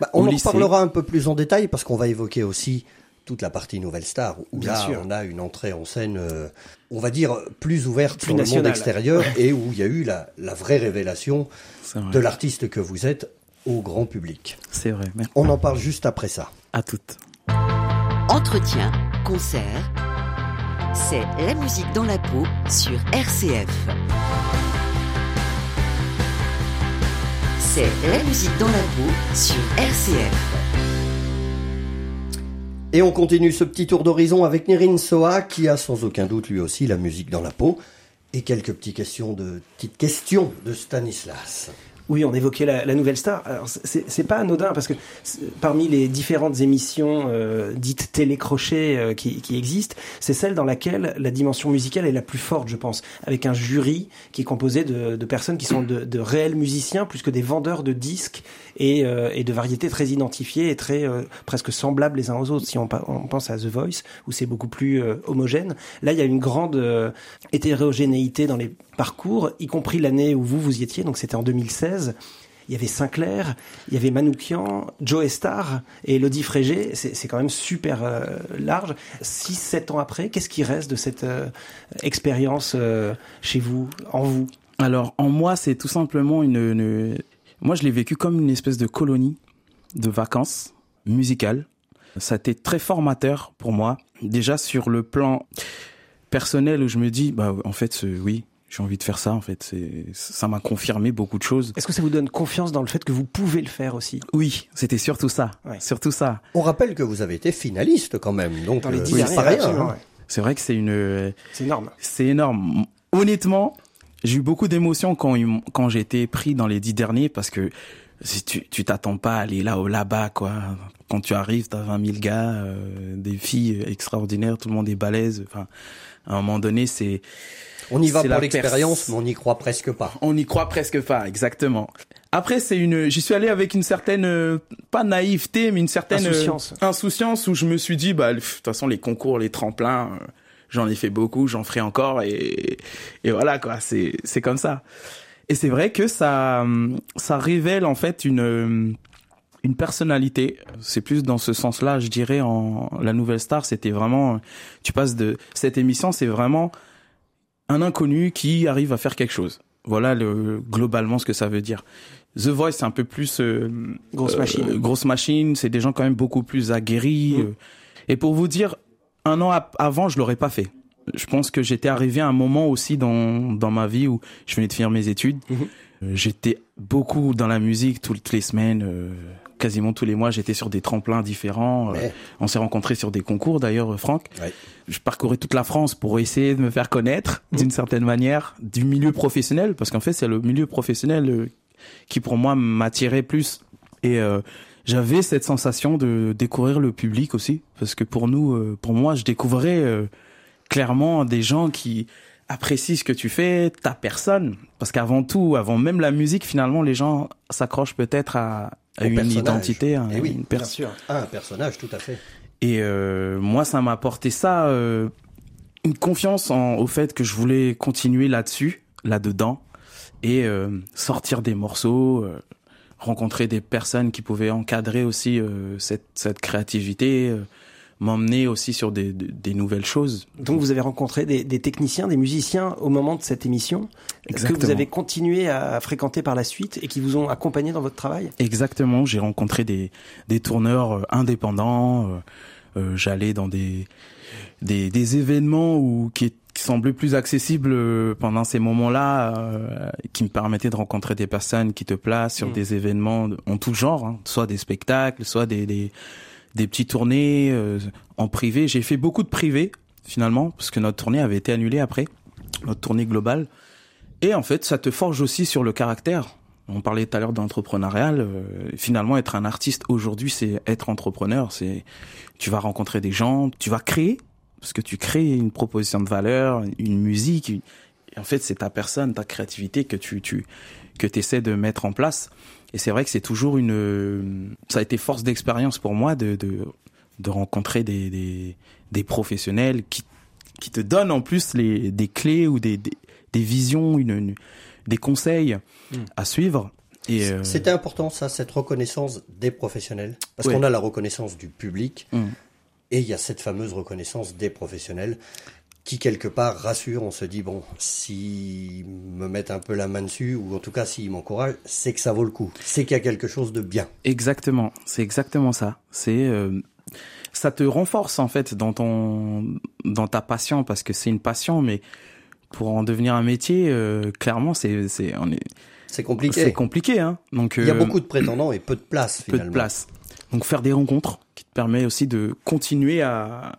[SPEAKER 2] bah, on en lycée. parlera un peu plus en détail parce qu'on va évoquer aussi toute la partie Nouvelle Star où Bien là sûr. on a une entrée en scène euh, on va dire plus ouverte plus sur nationale. le monde extérieur et où il y a eu la, la vraie révélation de l'artiste que vous êtes au grand public.
[SPEAKER 3] C'est vrai. Merci.
[SPEAKER 2] On en parle juste après ça.
[SPEAKER 3] À toutes.
[SPEAKER 1] Entretien, concert, c'est la musique dans la peau sur RCF. C'est la musique dans la peau sur RCF.
[SPEAKER 2] Et on continue ce petit tour d'horizon avec Nirin Soa qui a sans aucun doute lui aussi la musique dans la peau. Et quelques petites questions de, petites questions de Stanislas.
[SPEAKER 4] Oui, on évoquait la, nouvelle star. Alors c'est pas anodin parce que parmi les différentes émissions euh, dites télécrochées euh, qui, existent, c'est celle dans laquelle la dimension musicale est la plus forte, je pense, avec un jury qui est composé de, personnes qui sont de, réels musiciens plus que des vendeurs de disques et, euh, de variétés très identifiées et très euh, presque semblables les uns aux autres. Si on, on pense à The Voice où c'est beaucoup plus euh, homogène, là il y a une grande hétérogénéité dans les parcours, y compris l'année où vous vous y étiez, donc c'était en 2016. Il y avait Sinclair, il y avait Manoukian, Joe Star et Elodie Frégé. C'est quand même super euh, large. 6-7 ans après, qu'est-ce qui reste de cette euh, expérience euh, chez vous, en vous?
[SPEAKER 3] Alors, en moi, c'est tout simplement une, Moi, je l'ai vécu comme une espèce de colonie de vacances musicales. Ça a été très formateur pour moi. Déjà, sur le plan personnel, où je me dis, bah, en fait, oui, j'ai envie de faire ça, en fait. C'est, ça m'a confirmé beaucoup de choses.
[SPEAKER 4] Est-ce que ça vous donne confiance dans le fait que vous pouvez le faire aussi?
[SPEAKER 3] Oui, c'était surtout ça.
[SPEAKER 4] Ouais.
[SPEAKER 3] Surtout ça.
[SPEAKER 2] On rappelle que vous avez été finaliste quand même, donc
[SPEAKER 4] Dans les
[SPEAKER 2] euh,
[SPEAKER 4] 10
[SPEAKER 2] c'est
[SPEAKER 4] derniers,
[SPEAKER 2] pas rien.
[SPEAKER 4] absolument,
[SPEAKER 2] hein.
[SPEAKER 4] ouais.
[SPEAKER 3] C'est vrai que c'est une,
[SPEAKER 4] C'est énorme.
[SPEAKER 3] C'est énorme. Honnêtement, j'ai eu beaucoup d'émotions quand, quand j'ai été pris dans les dix derniers parce que si tu tu t'attends pas à aller là ou là-bas quoi. Quand tu arrives, t'as 20 000 gars, euh, des filles extraordinaires, tout le monde est balèze. Enfin, à un moment donné, c'est
[SPEAKER 2] On y va pour l'expérience,
[SPEAKER 3] pers-
[SPEAKER 2] mais on n'y croit presque pas.
[SPEAKER 3] on n'y croit presque pas, exactement. Après, c'est une, j'y suis allé avec une certaine, euh, pas naïveté, mais une certaine euh,
[SPEAKER 4] Insouciance.
[SPEAKER 3] insouciance où je me suis dit, bah, de toute façon, les concours, les tremplins, euh, j'en ai fait beaucoup, j'en ferai encore, et, et voilà, quoi, c'est, c'est comme ça. Et c'est vrai que ça, hum, ça révèle, en fait, une, euh, une personnalité. C'est plus dans ce sens-là, je dirais, en, la nouvelle star, c'était vraiment, tu passes de, cette émission, c'est vraiment, un inconnu qui arrive à faire quelque chose. Voilà le, globalement ce que ça veut dire. The Voice, c'est un peu plus euh,
[SPEAKER 4] Grosse
[SPEAKER 3] euh,
[SPEAKER 4] machine.
[SPEAKER 3] grosse machine. C'est des gens quand même beaucoup plus aguerris.
[SPEAKER 4] Mm.
[SPEAKER 3] euh. Et pour vous dire, un an avant, je l'aurais pas fait. Je pense que j'étais arrivé à un moment aussi dans dans ma vie où je venais de finir mes études.
[SPEAKER 4] Mhm.
[SPEAKER 3] Euh, J'étais beaucoup dans la musique toutes les semaines, euh, quasiment tous les mois. J'étais sur des tremplins différents. Euh, on s'est rencontrés sur des concours d'ailleurs, euh, Franck.
[SPEAKER 2] Ouais.
[SPEAKER 3] Je parcourais toute la France pour essayer de me faire connaître d'une certaine manière du milieu professionnel, parce qu'en fait c'est le milieu professionnel euh, qui pour moi m'attirait plus. Et euh, j'avais cette sensation de découvrir le public aussi, parce que pour nous, pour moi, je découvrais euh, clairement des gens qui apprécient ce que tu fais, ta personne, parce qu'avant tout, avant même la musique, finalement, les gens s'accrochent peut-être à, à une
[SPEAKER 2] personnage.
[SPEAKER 3] identité, à
[SPEAKER 2] Eh oui,
[SPEAKER 3] une
[SPEAKER 4] Bien
[SPEAKER 3] personne.
[SPEAKER 4] sûr.
[SPEAKER 2] Ah, un personnage, tout à fait.
[SPEAKER 3] Et euh, moi, ça m'a apporté ça, euh, une confiance en, au fait que je voulais continuer là-dessus, là-dedans, et euh, sortir des morceaux, euh, rencontrer des personnes qui pouvaient encadrer aussi euh, cette, cette créativité, euh, m'emmener aussi sur des, des, des nouvelles choses.
[SPEAKER 4] Donc vous avez rencontré des, des techniciens, des musiciens au moment de cette émission que
[SPEAKER 3] Exactement.
[SPEAKER 4] vous avez continué à fréquenter par la suite et qui vous ont accompagné dans votre travail?
[SPEAKER 3] Exactement, j'ai rencontré des, des tourneurs euh, indépendants. euh, euh, J'allais dans des, des, des événements où, qui, qui semblaient plus accessibles euh, pendant ces moments-là, euh, qui me permettaient de rencontrer des personnes qui te placent sur
[SPEAKER 4] Mm.
[SPEAKER 3] des événements en tout genre, hein, soit des spectacles, soit des, des, des petites tournées euh, en privé. J'ai fait beaucoup de privé finalement, parce que notre tournée avait été annulée après, notre tournée globale. Et en fait, ça te forge aussi sur le caractère. On parlait tout à l'heure d'entrepreneurial. euh, finalement, être un artiste aujourd'hui, c'est être entrepreneur. C'est tu vas rencontrer des gens, tu vas créer parce que tu crées une proposition de valeur, une musique. Et en fait, c'est ta personne, ta créativité que tu tu que t'essaies de mettre en place. Et c'est vrai que c'est toujours une. Ça a été force d'expérience pour moi de de de rencontrer des des, des professionnels qui qui te donnent en plus les des clés ou des des, des visions, une, une- des conseils
[SPEAKER 4] Mm.
[SPEAKER 3] à suivre. Et euh,
[SPEAKER 2] C'était important, ça, cette reconnaissance des professionnels. Parce
[SPEAKER 3] Ouais.
[SPEAKER 2] qu'on a la reconnaissance du public
[SPEAKER 3] Mm.
[SPEAKER 2] et il y a cette fameuse reconnaissance des professionnels qui, quelque part, rassure. On se dit, bon, s'ils me mettent un peu la main dessus, ou en tout cas s'ils m'encouragent, c'est que ça vaut le coup. C'est qu'il y a quelque chose de bien.
[SPEAKER 3] Exactement, c'est exactement ça. C'est euh, ça te renforce en fait dans ton dans ta passion parce que c'est une passion, mais pour en devenir un métier, euh, clairement c'est c'est est
[SPEAKER 2] C'est compliqué.
[SPEAKER 3] c'est compliqué hein. Donc
[SPEAKER 2] Il y a
[SPEAKER 3] euh,
[SPEAKER 2] beaucoup de prétendants et peu de place,
[SPEAKER 3] peu
[SPEAKER 2] finalement.
[SPEAKER 3] de place. Donc faire des rencontres qui te permet aussi de continuer à,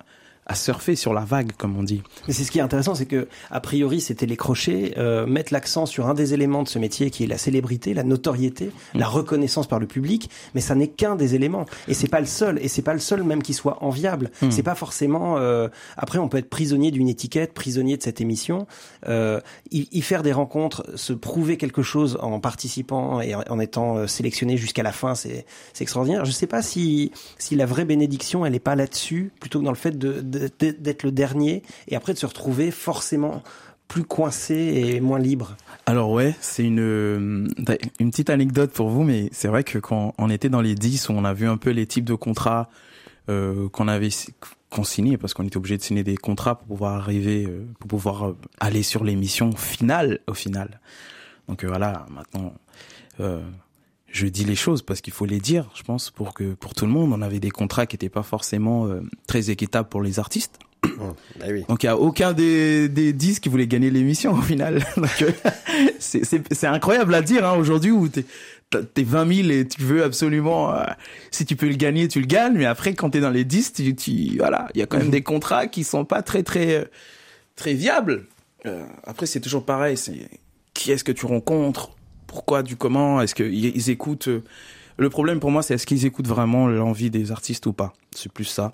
[SPEAKER 3] à surfer sur la vague, comme on dit.
[SPEAKER 4] Mais c'est ce qui est intéressant, c'est que a priori c'était les crochets, euh, mettre l'accent sur un des éléments de ce métier qui est la célébrité, la notoriété, la
[SPEAKER 3] Mm.
[SPEAKER 4] reconnaissance par le public, mais ça n'est qu'un des éléments et c'est pas le seul et c'est pas le seul même qui soit enviable.
[SPEAKER 3] Mm.
[SPEAKER 4] C'est pas forcément. euh, après, on peut être prisonnier d'une étiquette, prisonnier de cette émission, euh, y, y faire des rencontres, se prouver quelque chose en participant et en, en étant euh, sélectionné jusqu'à la fin, c'est extraordinaire. Je sais pas si si la vraie bénédiction, elle est pas là-dessus, plutôt que dans le fait de- d'être le dernier et après de se retrouver forcément plus coincé et moins libre.
[SPEAKER 3] Alors ouais, c'est une euh, une petite anecdote pour vous, mais c'est vrai que quand on était dans les 10, où on a vu un peu les types de contrats euh, qu'on avait qu'on signait, parce qu'on était obligé de signer des contrats pour pouvoir arriver, euh, pour pouvoir aller sur l'émission finale au final. Donc voilà, maintenant je dis les choses parce qu'il faut les dire, je pense, pour que pour tout le monde, on avait des contrats qui n'étaient pas forcément euh, très équitables pour les artistes.
[SPEAKER 2] Eh oui.
[SPEAKER 3] Donc il y a aucun des des 10 qui voulait gagner l'émission au final. Donc euh, c'est c'est incroyable à dire hein, aujourd'hui où t'es t'es 20 000 et tu veux absolument euh, si tu peux le gagner tu le gagnes mais après quand t'es dans les 10 tu, tu voilà il y a quand même des contrats qui sont pas très très euh, très viables. Euh, après c'est toujours pareil c'est qui est-ce que tu rencontres? Pourquoi du comment est-ce qu'ils ils écoutent euh, le problème pour moi c'est est-ce qu'ils écoutent vraiment l'envie des artistes ou pas? C'est plus ça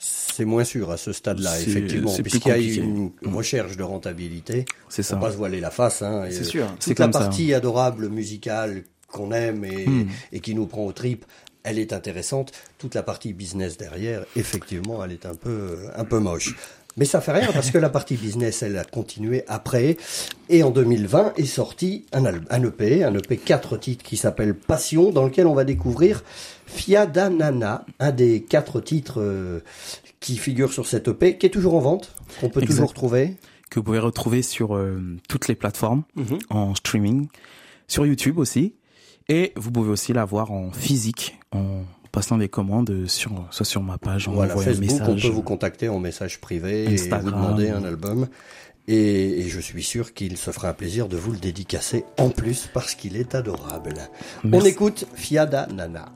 [SPEAKER 2] C'est moins sûr à ce stade-là, effectivement, puisqu'il y a une recherche de rentabilité.
[SPEAKER 3] c'est ça
[SPEAKER 2] pas se voiler la face. Hein,
[SPEAKER 3] C'est
[SPEAKER 2] euh,
[SPEAKER 3] sûr, c'est
[SPEAKER 2] Toute la
[SPEAKER 3] comme ça.
[SPEAKER 2] partie adorable musicale qu'on aime et, et qui nous prend aux tripes, elle est intéressante. Toute la partie business derrière, effectivement, elle est un peu, un peu moche. Mais ça fait rien parce que la partie business, elle a continué après. Et en 2020 est sorti un, EP, un EP quatre titres qui s'appelle Passion, dans lequel on va découvrir Fiada Nana, un des quatre titres euh, qui figurent sur cet EP, qui est toujours en vente, qu'on peut
[SPEAKER 3] Exact.
[SPEAKER 2] toujours trouver.
[SPEAKER 3] que vous pouvez retrouver sur euh, toutes les plateformes
[SPEAKER 4] Mhm.
[SPEAKER 3] en streaming, sur YouTube aussi, et vous pouvez aussi la voir en physique en passant des commandes sur soit sur ma page,
[SPEAKER 2] Voilà,
[SPEAKER 3] envoyant un
[SPEAKER 2] Facebook, on
[SPEAKER 3] message.
[SPEAKER 2] peut vous contacter en message privé et vous demander un album. Et, et je suis sûr qu'il se fera un plaisir de vous le dédicacer en plus parce qu'il est adorable. On écoute Fiada Nana.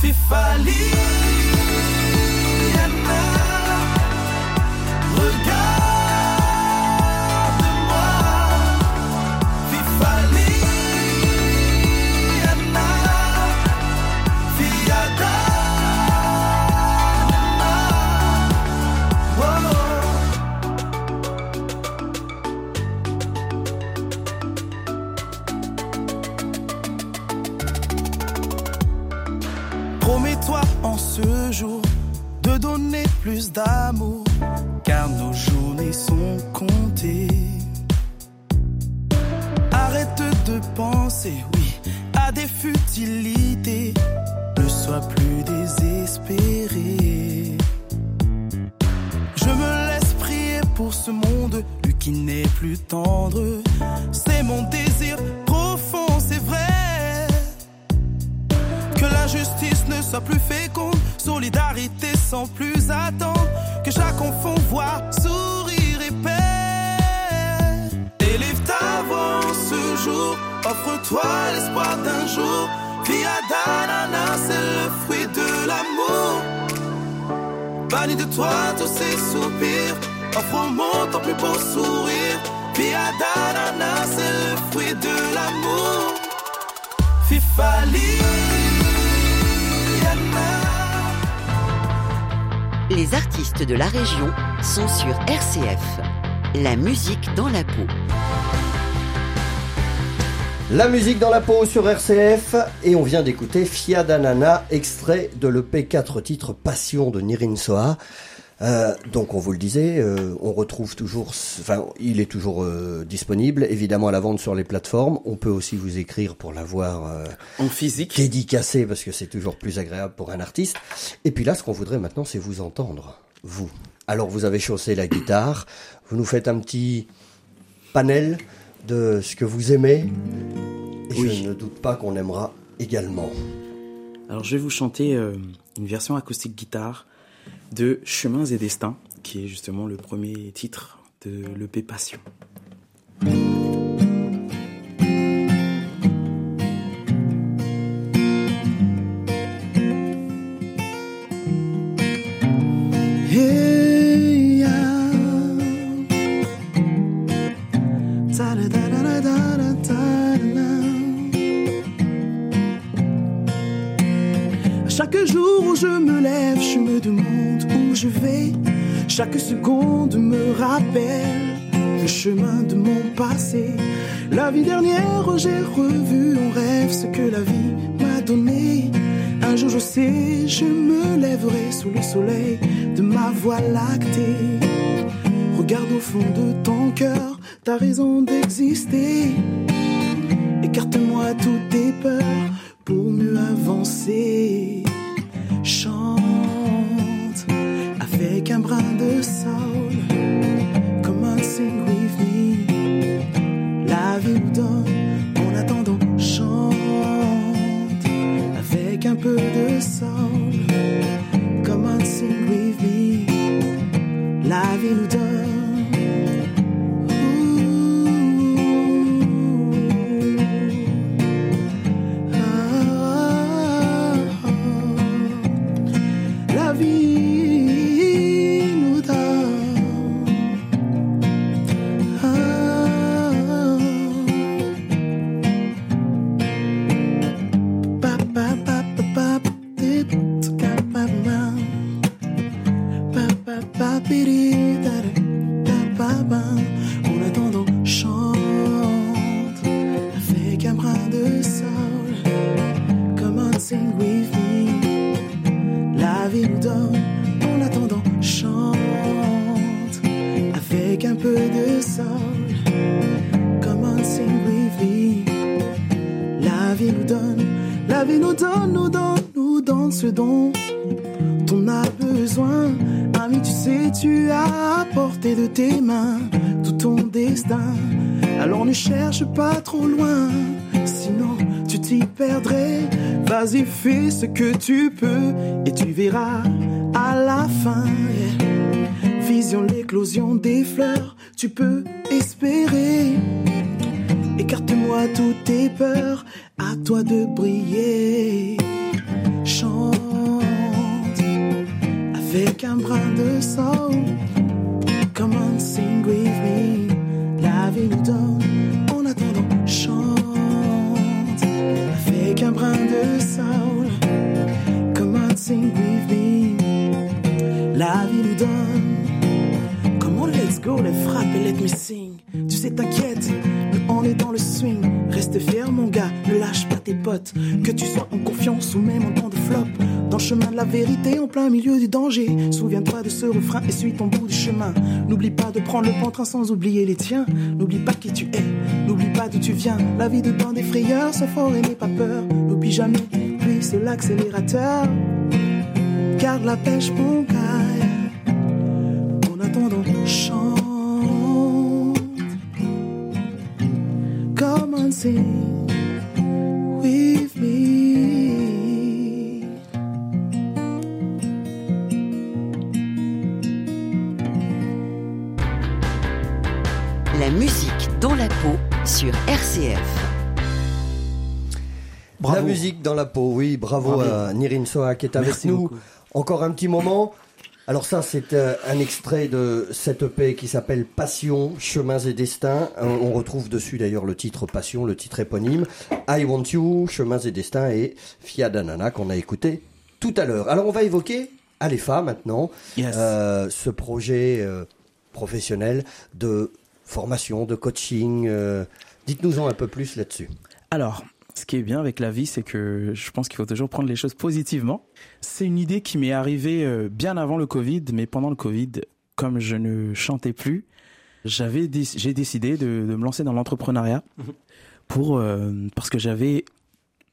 [SPEAKER 6] FIFA League.
[SPEAKER 1] Les artistes de la région sont sur RCF. La musique dans la peau.
[SPEAKER 2] La musique dans la peau sur RCF et on vient d'écouter Fia d'Anana, extrait de l'EP 4 titres Passion de Nirin Soa. Euh, donc on vous le disait, euh, on retrouve toujours, enfin il est toujours euh, disponible, évidemment à la vente sur les plateformes. On peut aussi vous écrire pour l'avoir euh,
[SPEAKER 3] En physique.
[SPEAKER 2] dédicacé parce que c'est toujours plus agréable pour un artiste. Et puis là, ce qu'on voudrait maintenant, c'est vous entendre, vous. Alors vous avez chaussé la guitare, vous nous faites un petit panel de ce que vous aimez. Et
[SPEAKER 3] Oui.
[SPEAKER 2] je ne doute pas qu'on aimera également.
[SPEAKER 3] Alors je vais vous chanter euh, une version acoustique guitare de Chemins et Destins, qui est justement le premier titre de l'EP Passion.
[SPEAKER 6] Je vais. Chaque seconde me rappelle le chemin de mon passé. La vie dernière, j'ai revu en rêve ce que la vie m'a donné. Un jour, je sais, je me lèverai sous le soleil de ma voie lactée. Regarde au fond de ton cœur, t'as raison d'exister. Écarte-moi toutes tes peurs pour mieux avancer. Brin de soul, comme un sing with me. La vie nous donne en attendant. Chante avec un peu de soul, comme un sing with me. La vie nous donne. La vie nous donne, en attendant, chante avec un peu de soul, comme un sing me. La vie nous donne, la vie nous donne, nous donne, nous donne ce don dont on a besoin. Ami, tu sais, tu as apporté de tes mains tout ton destin. Alors ne cherche pas trop loin, sinon tu t'y perdrais. Vas-y, fais ce que tu peux et tu verras à la fin. Vision l'éclosion des fleurs, tu peux espérer. Écarte-moi toutes tes peurs, à toi de briller. Chante avec un brin de soul. Come on, sing with me. La vie nous donne La vie nous donne. Come on, let's go, les frappe et let me sing. Tu sais, t'inquiète, on est dans le swing. Reste fier, mon gars, ne lâche pas tes potes. Que tu sois en confiance ou même en temps de flop. Dans le chemin de la vérité, en plein milieu du danger. Souviens-toi de ce refrain et suis ton bout du chemin. N'oublie pas de prendre le pantrain sans oublier les tiens. N'oublie pas qui tu es, n'oublie pas d'où tu viens. La vie dedans des frayeurs, sois fort et n'aie pas peur. N'oublie jamais, puis c'est l'accélérateur. Garde la pêche, mon gars. En attendant, chante. Come on, sing with me.
[SPEAKER 1] La musique dans la peau sur RCF.
[SPEAKER 2] La musique dans la peau, oui, bravo,
[SPEAKER 4] Bravo.
[SPEAKER 2] à Nirin Soa qui est avec
[SPEAKER 4] Merci
[SPEAKER 2] nous.
[SPEAKER 4] beaucoup.
[SPEAKER 2] Encore un petit moment. Alors ça, c'est euh, un extrait de cette EP qui s'appelle Passion, Chemins et Destins. On retrouve dessus d'ailleurs le titre Passion, le titre éponyme. I Want You, Chemins et Destins et Fiadanana qu'on a écouté tout à l'heure. Alors on va évoquer Alepha maintenant,
[SPEAKER 3] Yes.
[SPEAKER 2] euh, ce projet euh, professionnel de formation, de coaching. euh, Dites-nous-en un peu plus là-dessus.
[SPEAKER 3] Alors, ce qui est bien avec la vie, c'est que je pense qu'il faut toujours prendre les choses positivement. C'est une idée qui m'est arrivée euh, bien avant le Covid, mais pendant le Covid, comme je ne chantais plus, j'avais j'ai décidé de, de me lancer dans l'entrepreneuriat pour euh, parce que j'avais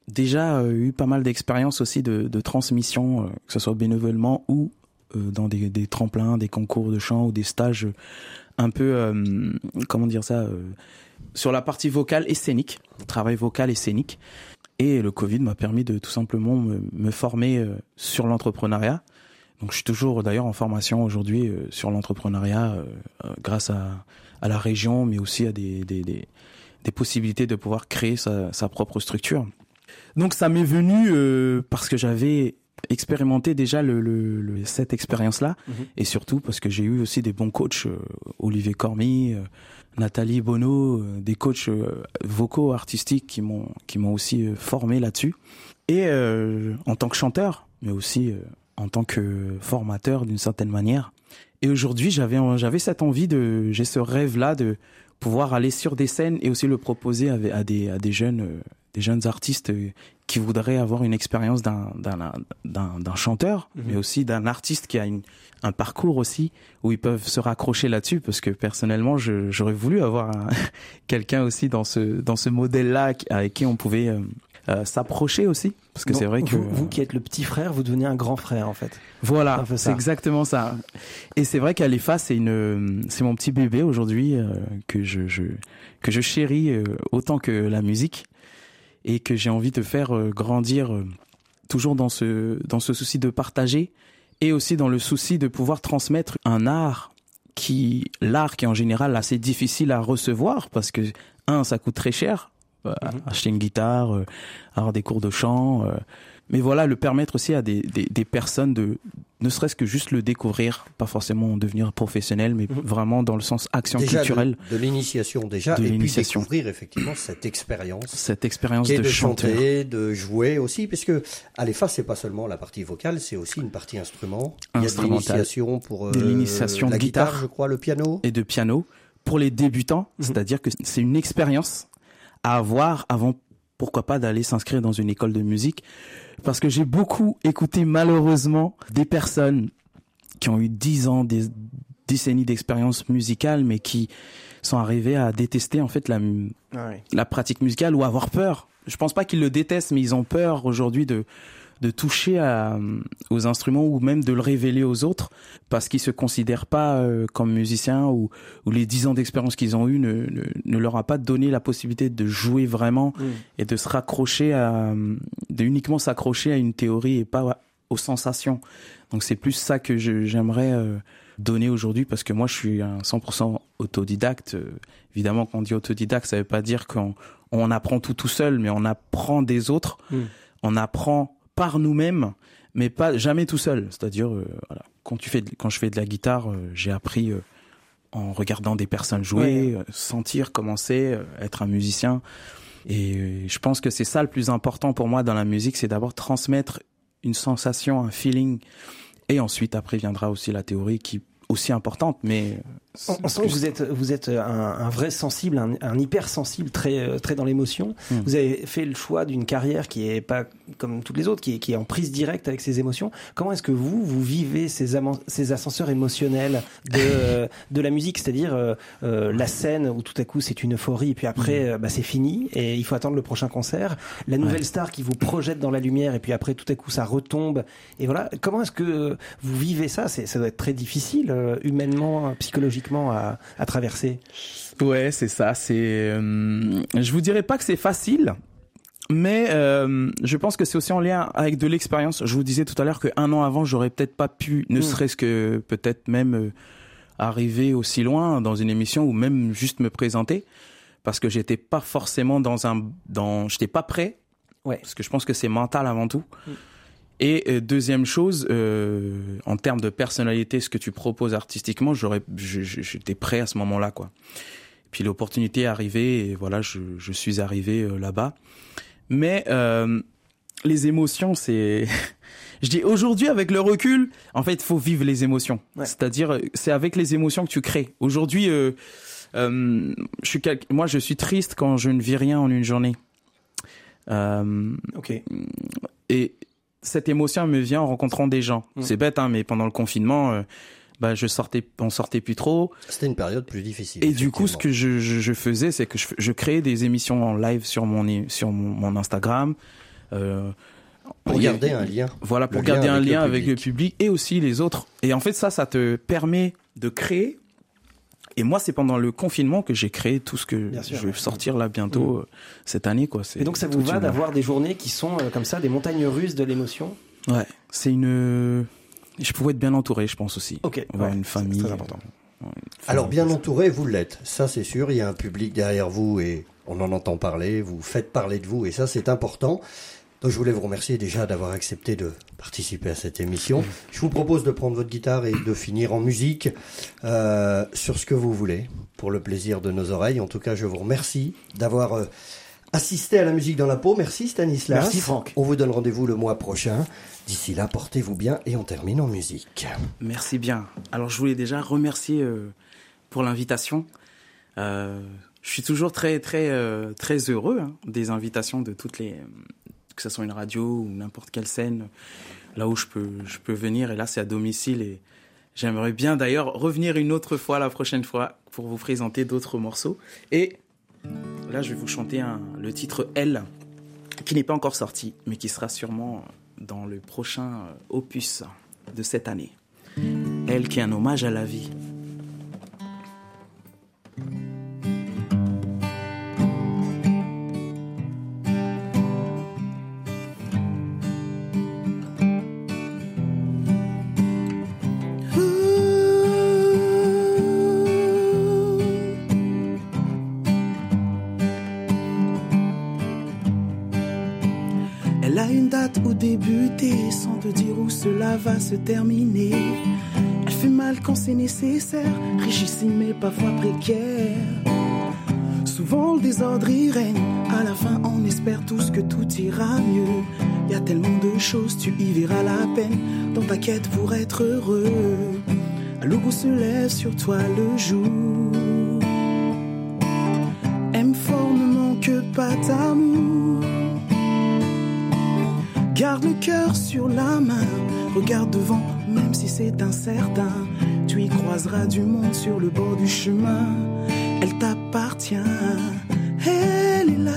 [SPEAKER 3] déjà euh, eu pas mal d'expériences aussi de, de transmission, que ce soit bénévolement ou dans des, tremplins, des concours de chant ou des stages euh, un peu, euh, comment dire ça, euh, sur la partie vocale et scénique, travail vocal et scénique. Et le Covid m'a permis de tout simplement me, me former euh, sur l'entrepreneuriat. Donc je suis toujours d'ailleurs en formation aujourd'hui euh, sur l'entrepreneuriat euh, euh, grâce à, la région, mais aussi à des, possibilités de pouvoir créer sa, propre structure. Donc ça m'est venu euh, parce que j'avais expérimenté déjà le, le, le- cette expérience-là,
[SPEAKER 4] Mhm.
[SPEAKER 3] et surtout parce que j'ai eu aussi des bons coachs, euh, Olivier Cormy, euh, Nathalie Bonneau, euh, des coachs euh, vocaux artistiques qui m'ont qui m'ont aussi formé là-dessus. Et euh, en tant que chanteur, mais aussi en tant que formateur d'une certaine manière. Et aujourd'hui, j'avais j'avais cette envie de j'ai ce rêve là de pouvoir aller sur des scènes et aussi le proposer à, à des à des jeunes des jeunes artistes euh, qui voudraient avoir une expérience d'un d'un d'un d'un chanteur,
[SPEAKER 4] Mhm.
[SPEAKER 3] mais aussi d'un artiste qui a une un parcours aussi où ils peuvent se raccrocher là-dessus parce que personnellement je- j'aurais voulu avoir un- quelqu'un aussi dans ce dans ce modèle là avec qui on pouvait euh, euh, s'approcher aussi parce que c'est vrai que
[SPEAKER 4] vous, vous qui êtes le petit frère, vous devenez un grand frère en fait.
[SPEAKER 3] voilà, c'est exactement ça. Et c'est vrai qu'Alefa, c'est une, c'est mon petit bébé aujourd'hui euh, que je, je que je chéris euh, autant que la musique et que j'ai envie de faire euh, grandir euh, toujours dans ce dans ce souci de partager et aussi dans le souci de pouvoir transmettre un art qui l'art qui est en général assez difficile à recevoir parce que un ça coûte très cher euh,
[SPEAKER 4] Mhm.
[SPEAKER 3] acheter une guitare euh, avoir des cours de chant euh, mais voilà le permettre aussi à des, des, des personnes de ne serait-ce que juste le découvrir pas forcément devenir professionnel mais
[SPEAKER 4] Mhm.
[SPEAKER 3] vraiment dans le sens action
[SPEAKER 2] Déjà
[SPEAKER 3] culturelle
[SPEAKER 2] de l'initiation déjà,
[SPEAKER 3] De
[SPEAKER 2] et puis découvrir effectivement cette expérience
[SPEAKER 3] cette expérience de,
[SPEAKER 2] de chanter, de jouer aussi, parce que Alepha, c'est pas seulement la partie vocale, c'est aussi une partie instrument. Il y a de
[SPEAKER 3] Instrumentale.
[SPEAKER 2] l'initiation pour euh,
[SPEAKER 3] De l'initiation
[SPEAKER 2] la
[SPEAKER 3] de
[SPEAKER 2] guitare,
[SPEAKER 3] guitare.
[SPEAKER 2] je crois, le piano.
[SPEAKER 3] et de piano pour les débutants,
[SPEAKER 4] Mhm.
[SPEAKER 3] c'est-à-dire que c'est une expérience à avoir avant pourquoi pas d'aller s'inscrire dans une école de musique parce que j'ai beaucoup écouté malheureusement des personnes qui ont eu 10 ans des décennies d'expérience musicale mais qui sont arrivées à détester en fait la la pratique musicale ou avoir peur. Je pense pas qu'ils le détestent, mais ils ont peur aujourd'hui de de toucher à, aux instruments ou même de le révéler aux autres parce qu'ils se considèrent pas euh, comme musiciens ou, ou les dix ans d'expérience qu'ils ont eu ne, ne, ne leur a pas donné la possibilité de jouer vraiment
[SPEAKER 4] Mm.
[SPEAKER 3] et de se raccrocher à de uniquement s'accrocher à une théorie et pas aux sensations. Donc c'est plus ça que j'aimerais euh, donner aujourd'hui parce que moi je suis un 100% autodidacte. Euh, évidemment quand on dit autodidacte ça veut pas dire qu'on on apprend tout tout seul mais on apprend des autres.
[SPEAKER 4] Mm.
[SPEAKER 3] On apprend par nous-mêmes mais pas jamais tout seul. C'est-à-dire euh, voilà, quand tu fais de- quand je fais de la guitare, euh, j'ai appris euh, en regardant des personnes jouer, euh, sentir comment c'est euh, être un musicien. Et je pense que c'est ça le plus important pour moi dans la musique, c'est d'abord transmettre une sensation, un feeling, et ensuite après viendra aussi la théorie qui est aussi importante, mais
[SPEAKER 4] On, on sent que vous êtes, vous êtes un, un vrai sensible, un, un hypersensible, très, euh, très dans l'émotion.
[SPEAKER 3] Hmm.
[SPEAKER 4] Vous avez fait le choix d'une carrière qui est pas comme toutes les autres, qui est, qui est en prise directe avec ses émotions. Comment est-ce que vous, vous vivez ces, ces ascenseurs émotionnels de, de la musique, c'est-à-dire euh, euh, la scène où tout à coup c'est une euphorie et puis après euh, bah, c'est fini et il faut attendre le prochain concert. La nouvelle
[SPEAKER 3] Ouais.
[SPEAKER 4] star qui vous projette dans la lumière et puis après tout à coup ça retombe. Et voilà, comment est-ce que vous vivez ça? Ça doit être très difficile humainement, psychologiquement à, à traverser.
[SPEAKER 3] Ouais, c'est ça. C'est, euh, je vous dirais pas que c'est facile, mais euh, je pense que c'est aussi en lien avec de l'expérience. Je vous disais tout à l'heure qu'un an avant, j'aurais peut-être pas pu, ne
[SPEAKER 4] Mm.
[SPEAKER 3] serait-ce que peut-être même euh, arriver aussi loin dans une émission ou même juste me présenter, parce que j'étais pas forcément dans un, dans, j'étais pas prêt.
[SPEAKER 4] Ouais.
[SPEAKER 3] Parce que je pense que c'est mental avant tout.
[SPEAKER 4] Mm.
[SPEAKER 3] Et euh, deuxième chose, euh, en termes de personnalité, ce que tu proposes artistiquement, j'aurais, j'étais prêt à ce moment-là, quoi. Puis l'opportunité est arrivée et voilà, je, je suis arrivé euh, là-bas. Mais euh, les émotions, c'est, je dis aujourd'hui avec le recul, en fait, faut vivre les émotions.
[SPEAKER 4] Ouais.
[SPEAKER 3] C'est-à-dire, euh, c'est avec les émotions que tu crées. Aujourd'hui, euh, euh, je suis, moi, je suis triste quand je ne vis rien en une journée. Euh,
[SPEAKER 4] Ok.
[SPEAKER 3] et cette émotion me vient en rencontrant des gens.
[SPEAKER 4] Mm.
[SPEAKER 3] C'est bête, hein, mais pendant le confinement, euh, bah, je sortais, on sortait plus trop.
[SPEAKER 2] C'était une période plus difficile.
[SPEAKER 3] Et du coup, ce que je, je, je faisais, c'est que je, je créais des émissions en live sur mon, sur mon, mon Instagram. Euh,
[SPEAKER 2] Pour
[SPEAKER 3] a-
[SPEAKER 2] garder un lien.
[SPEAKER 3] Voilà, pour
[SPEAKER 2] le lien
[SPEAKER 3] garder un
[SPEAKER 2] avec le
[SPEAKER 3] lien avec le
[SPEAKER 2] public.
[SPEAKER 3] public et aussi les autres. Et en fait, ça, ça te permet de créer. Et moi, c'est pendant le confinement que j'ai créé tout ce que
[SPEAKER 4] Bien sûr,
[SPEAKER 3] je vais sortir là bientôt euh, cette année, quoi.
[SPEAKER 4] Et donc ça vous va d'avoir des journées qui sont euh, comme ça, des montagnes russes de l'émotion?
[SPEAKER 3] Ouais, c'est une. Je pouvais être bien entouré, je pense aussi.
[SPEAKER 4] Ok.
[SPEAKER 3] Avoir
[SPEAKER 4] ouais,
[SPEAKER 3] une famille.
[SPEAKER 4] Très important.
[SPEAKER 3] euh, une
[SPEAKER 2] Alors bien entouré, vous l'êtes. Ça c'est sûr. Il y a un public derrière vous et on en entend parler. Vous faites parler de vous et ça c'est important. Je voulais vous remercier déjà d'avoir accepté de participer à cette émission. Je vous propose de prendre votre guitare et de finir en musique euh, sur ce que vous voulez, pour le plaisir de nos oreilles. En tout cas, je vous remercie d'avoir euh, assisté à la musique dans la peau. Merci Stanislas.
[SPEAKER 4] Merci, Franck.
[SPEAKER 2] On vous donne rendez-vous le mois prochain. D'ici là, portez-vous bien et on termine en musique.
[SPEAKER 3] Merci bien. Alors, je voulais déjà remercier euh, pour l'invitation. Je suis toujours très, très, très heureux hein, des invitations de toutes les, que ce soit une radio ou n'importe quelle scène, là où je peux, je peux venir. Et là, c'est à domicile et j'aimerais bien d'ailleurs revenir une autre fois la prochaine fois pour vous présenter d'autres morceaux. Et là, je vais vous chanter le titre Elle, qui n'est pas encore sorti, mais qui sera sûrement dans le prochain euh, opus de cette année. Elle qui est un hommage à la vie.
[SPEAKER 6] Se terminer. Elle fait mal quand c'est nécessaire, richissime mais parfois précaire. Souvent le désordre y règne, à la fin on espère tous que tout ira mieux. Y a tellement de choses, tu y verras la peine dans ta quête pour être heureux. Un logo se lève sur toi le jour. Aime fort, ne manque pas d'amour. Garde le cœur sur la main, regarde devant, même si c'est incertain. Tu y croiseras du monde sur le bord du chemin. Elle t'appartient, elle est là,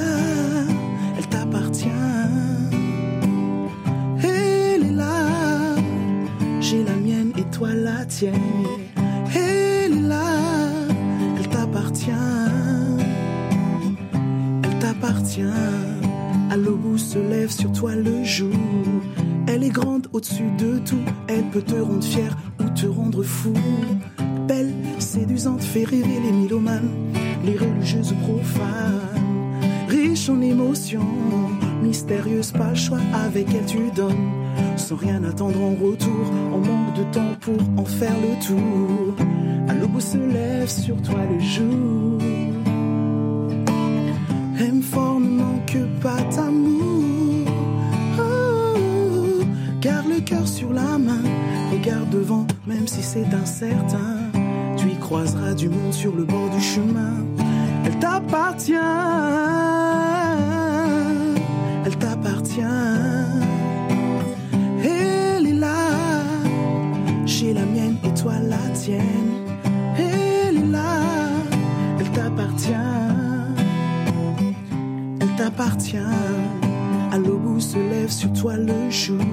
[SPEAKER 6] elle t'appartient. Elle est là, j'ai la mienne et toi la tienne. Elle est là, elle t'appartient elle t'appartient. À l'aube où se lève sur toi le jour. Au-dessus de tout. Elle peut te rendre fier ou te rendre fou. Belle, séduisante, fait rêver les mylomanes, les religieuses profanes. Riche en émotions, mystérieuse, pas choix. Avec elle tu donnes, sans rien attendre en retour. On manque de temps pour en faire le tour. À l'aube se lève sur toi le jour. Aime fort, ne manque pas d'amour. Cœur sur la main, regarde devant, même si c'est incertain. Tu y croiseras du monde sur le bord du chemin. Elle t'appartient, elle t'appartient. Elle est là, j'ai la mienne et toi la tienne. Elle est là, elle t'appartient elle t'appartient. À l'aube où se lève sur toi le jour.